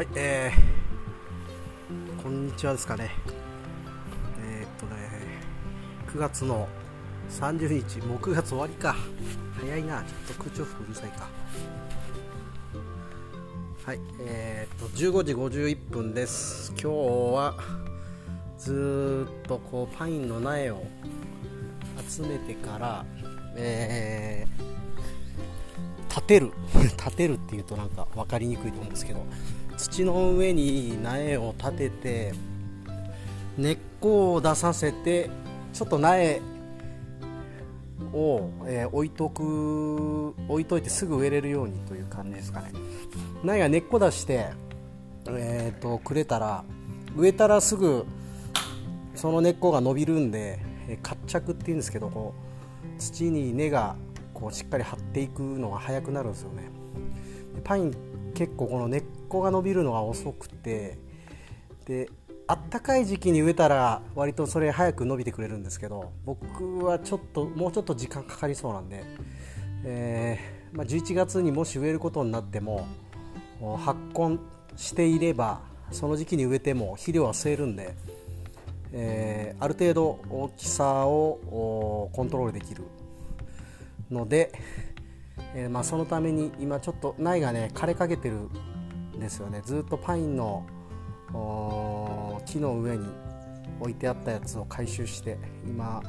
はい、えー、こんにちはですかね。えー、っとね、9月の30日、もう9月終わりか。早いな、ちょっと空調服うるさいか。はい、えー、っと、15時51分です。今日はずっとこうパインの苗を集めてから、えー、立てる 立てるっていうとなんか分かりにくいと思うんですけど土の上に苗を立てて根っこを出させてちょっと苗を、えー、置いとく置いといてすぐ植えれるようにという感じですかね。苗が根っこ出して、えーと、くれたら植えたらすぐその根っこが伸びるんで、えー、活着っていうんですけどこう土に根がこうしっかり張っていくのが早くなるんですよね。パイン結構この根っこが伸びるのが遅くてであったかい時期に植えたら割とそれ早く伸びてくれるんですけど僕はちょっともうちょっと時間かかりそうなんで、えー、まあ、11月にもし植えることになっても発根していればその時期に植えても肥料は吸えるんで、えー、ある程度大きさをコントロールできるので、えー、まあ、そのために今ちょっと苗がね枯れかけてるんですよね。ずっとパインの木の上に置いてあったやつを回収して今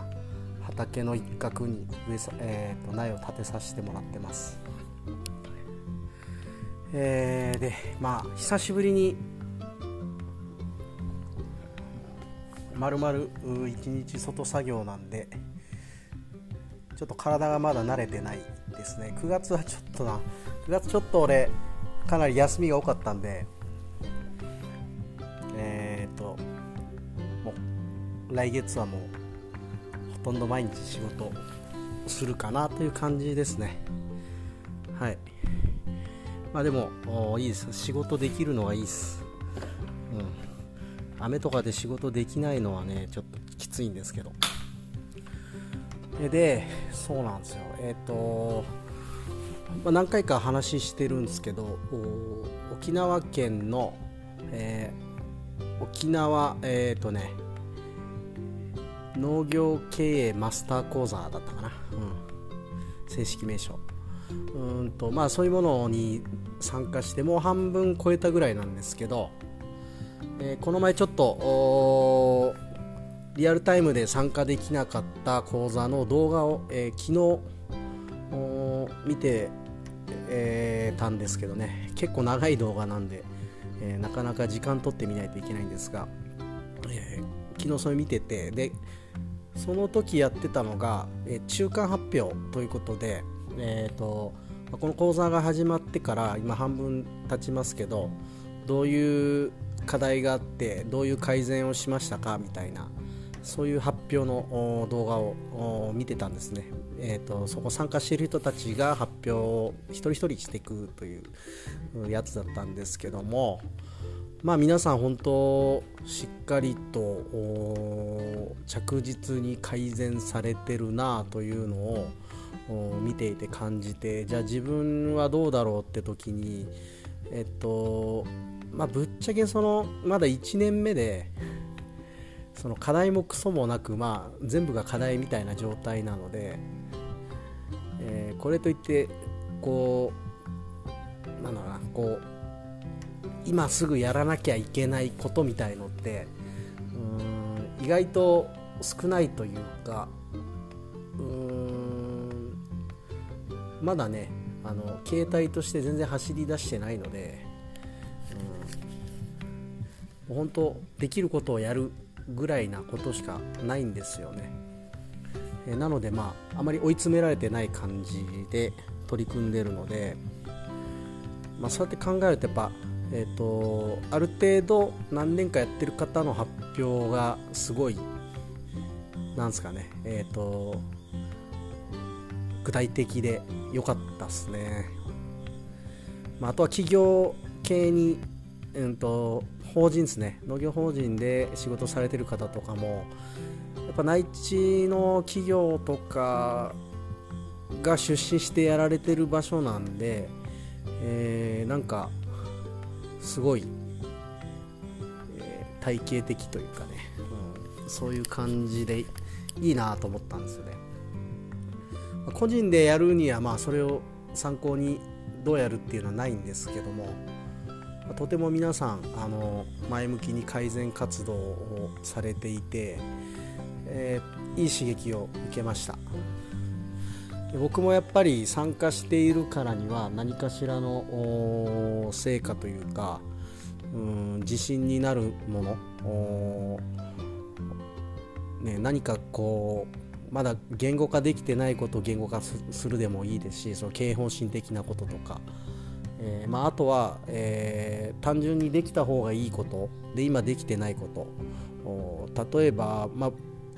畑の一角に植えさ、えーと、苗を立てさせてもらってます、えー、でまあ久しぶりにまるまる一日外作業なんでちょっと体がまだ慣れてないですね。9月はちょっとな。9月ちょっと俺かなり休みが多かったんでえっ、ー、ともう来月はもうほとんど毎日仕事するかなという感じですね。はい。まあでもいいです。仕事できるのはいいです。うん。雨とかで仕事できないのはねちょっときついんですけど。でそうなんですよ。えっ、ー、と、まあ、何回か話してるんですけど沖縄県の、えー、沖縄えっ、ー、とね農業経営マスター講座だったかな、うん、正式名称。うんとまあそういうものに参加してもう半分超えたぐらいなんですけど、え、この前ちょっとリアルタイムで参加できなかった講座の動画を、えー、昨日見て、えー、たんですけどね。結構長い動画なんで、えー、なかなか時間取ってみないといけないんですが、え昨日それ見ててでその時やってたのが、え中間発表ということで、えーとこの講座が始まってから今半分経ちますけどどういう課題があってどういう改善をしましたかみたいなそういう発表の動画を見てたんですね、えーと、そこ参加している人たちが発表を一人一人していくというやつだったんですけども。まあ皆さん本当しっかりと着実に改善されてるなというのを見ていて感じてじゃあ自分はどうだろうって時にえっとまあぶっちゃけそのまだ1年目でその課題もクソもなく、まあ、全部が課題みたいな状態なので、えー、これといってこうなんだろうなこう今すぐやらなきゃいけないことみたいのってうん意外と少ないというかうんまだねあの携帯として全然走り出してないので、うん、本当できることをやるぐらいなことしかないんですよね。えなのでまああまり追い詰められてない感じで取り組んでるので、まあ、そうやって考えるとやっぱ、えーと、ある程度何年かやってる方の発表がすごいなんですかねえっ、ー、と具体的で良かったですね、まあ、あとは企業系に、うんと法人ですね。農業法人で仕事されてる方とかもやっぱ内地の企業とかが出資してやられてる場所なんで、えー、なんかすごいえ体系的というかね、うん、そういう感じでいいなと思ったんですよね。個人でやるにはまあそれを参考にどうやるっていうのはないんですけどもとても皆さんあの前向きに改善活動をされていて、えー、いい刺激を受けました。僕もやっぱり参加しているからには何かしらの成果というかうん自信になるもの、ね、何かこうまだ言語化できてないことを言語化するでもいいですしその経営方針的なこととか、えー、まあ、あとは、えー、単純にできた方がいいことで今できてないこと。例えば、まあ、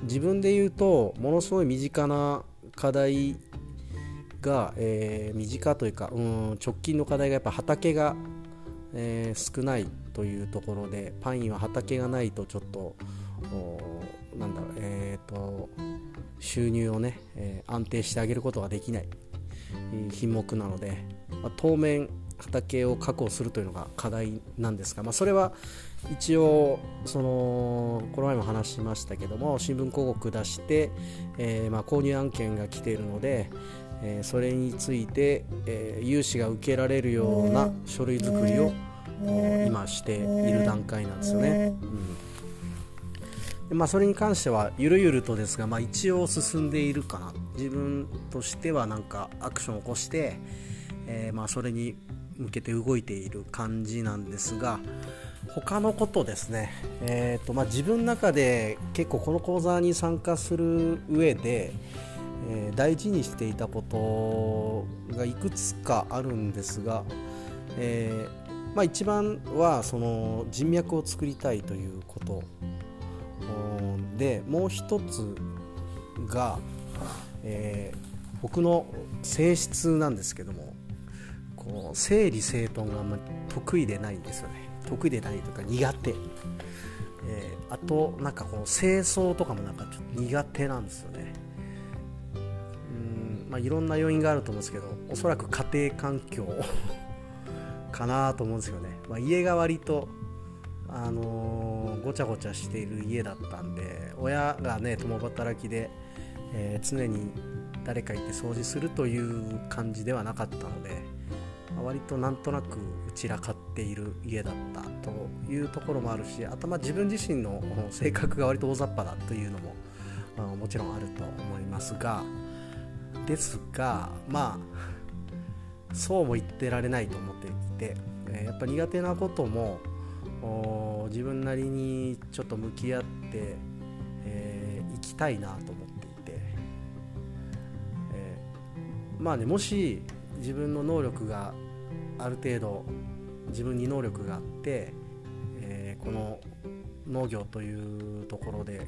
自分で言うとものすごい身近な課題が、えー、身近というかうん直近の課題がやっぱ畑が、えー、少ないというところでパインは畑がないとちょっとなんだろうえっ、ー、と収入をね、えー、安定してあげることができない。品目なので、まあ、当面畑を確保するというのが課題なんですが、まあ、それは一応そのこの前も話しましたけども新聞広告出して、えー、まあ購入案件が来ているので、えー、それについて、えー、融資が受けられるような書類作りを今している段階なんですよね。うん。まあ、それに関してはゆるゆるとですが、まあ、一応進んでいるかな。自分としてはなんかアクションを起こして、えー、まあそれに向けて動いている感じなんですが他のことですね、えーとまあ、自分の中で結構この講座に参加する上で、えー、大事にしていたことがいくつかあるんですが、えー、まあ、一番はその人脈を作りたいということ。でもう一つが、えー、僕の性質なんですけどもこう整理整頓があんまり得意でないんですよね。得意でないというか苦手、えー、あとなんかこう清掃とかもなんかちょっと苦手なんですよね。うんまあ、いろんな要因があると思うんですけどおそらく家庭環境 かなと思うんですよね、まあ、家が割とあのー、ごちゃごちゃしている家だったんで親がね共働きで、えー、常に誰かいて掃除するという感じではなかったので、割となんとなく散らかっている家だったというところもあるしあとま自分自身の性格が割と大雑把だというのも、まあ、もちろんあると思いますが、ですがまあそうも言ってられないと思っていて、えやっぱ苦手なことも自分なりにちょっと向き合って、えー、きたいなと思っていて、えー、まあねもし自分の能力がある程度自分に能力があって、えー、この農業というところで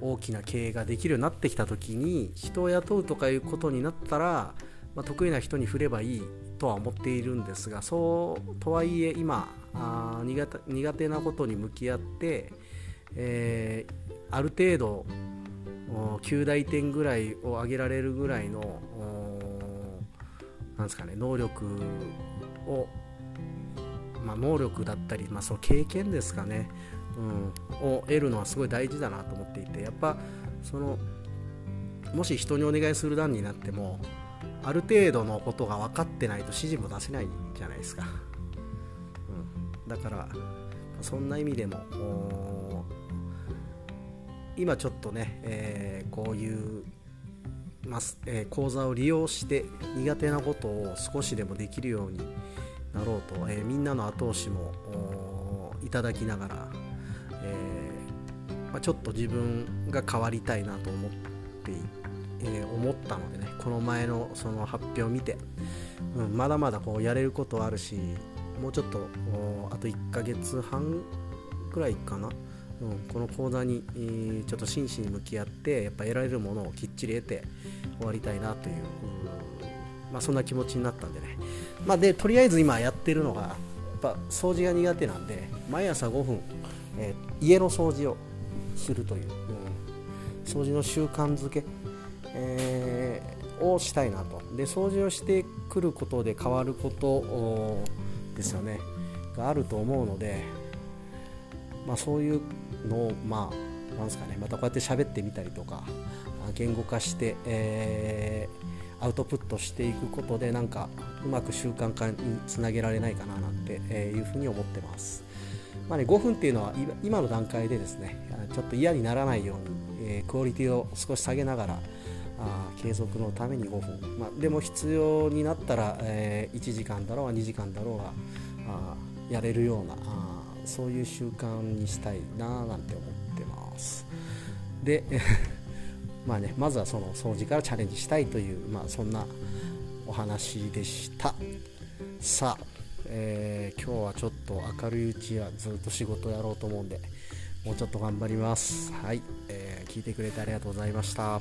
大きな経営ができるようになってきた時に人を雇うとかいうことになったら、まあ、得意な人に振ればいいとは思っているんですがそうとはいえ今あ苦手苦手なことに向き合って、えー、ある程度9大点ぐらいを上げられるぐらいのなんですかね能力を、まあ、能力だったり、まあ、その経験ですかねうん、を得るのはすごい大事だなと思っていてやっぱそのもし人にお願いする段になってもある程度のことが分かってないと指示も出せないじゃないですか、うん、だからそんな意味でも今ちょっとね、えー、こういうます、えー、講座を利用して苦手なことを少しでもできるようになろうと、えー、みんなの後押しもいただきながらえまあ、ちょっと自分が変わりたいなと思って、え、思ったのでねこの前のその発表を見て、うん、まだまだこうやれることはあるしもうちょっとあと1ヶ月半くらいかな、うん、この講座に、えー、ちょっと真摯に向き合ってやっぱ得られるものをきっちり得て終わりたいなという、まあ、そんな気持ちになったんでね、まあ、でとりあえず今やってるのがやっぱ掃除が苦手なんで毎朝5分、えー、家の掃除をするという、うん、掃除の習慣づけ、えー、をしたいなと。で掃除をしてくることで変わることですよね。があると思うのでまあ、そういうのをまあなんですかねまたこうやって喋ってみたりとか言語化して、えー、アウトプットしていくことでなんかうまく習慣化につなげられないかななんていうふうに思ってます。まあね、5分っていうのは今の段階でですねちょっと嫌にならないように、えー、クオリティを少し下げながらあ継続のために5分、まあ、でも必要になったら、えー、1時間だろうが2時間だろうがあやれるようなあそういう習慣にしたいななんて思ってます。で まあねまずはその掃除からチャレンジしたいという、まあ、そんなお話でした。さあ、えー、今日はちょっと明るいうちはずっと仕事やろうと思うんでもうちょっと頑張ります。はい、えー、聞いてくれてありがとうございました。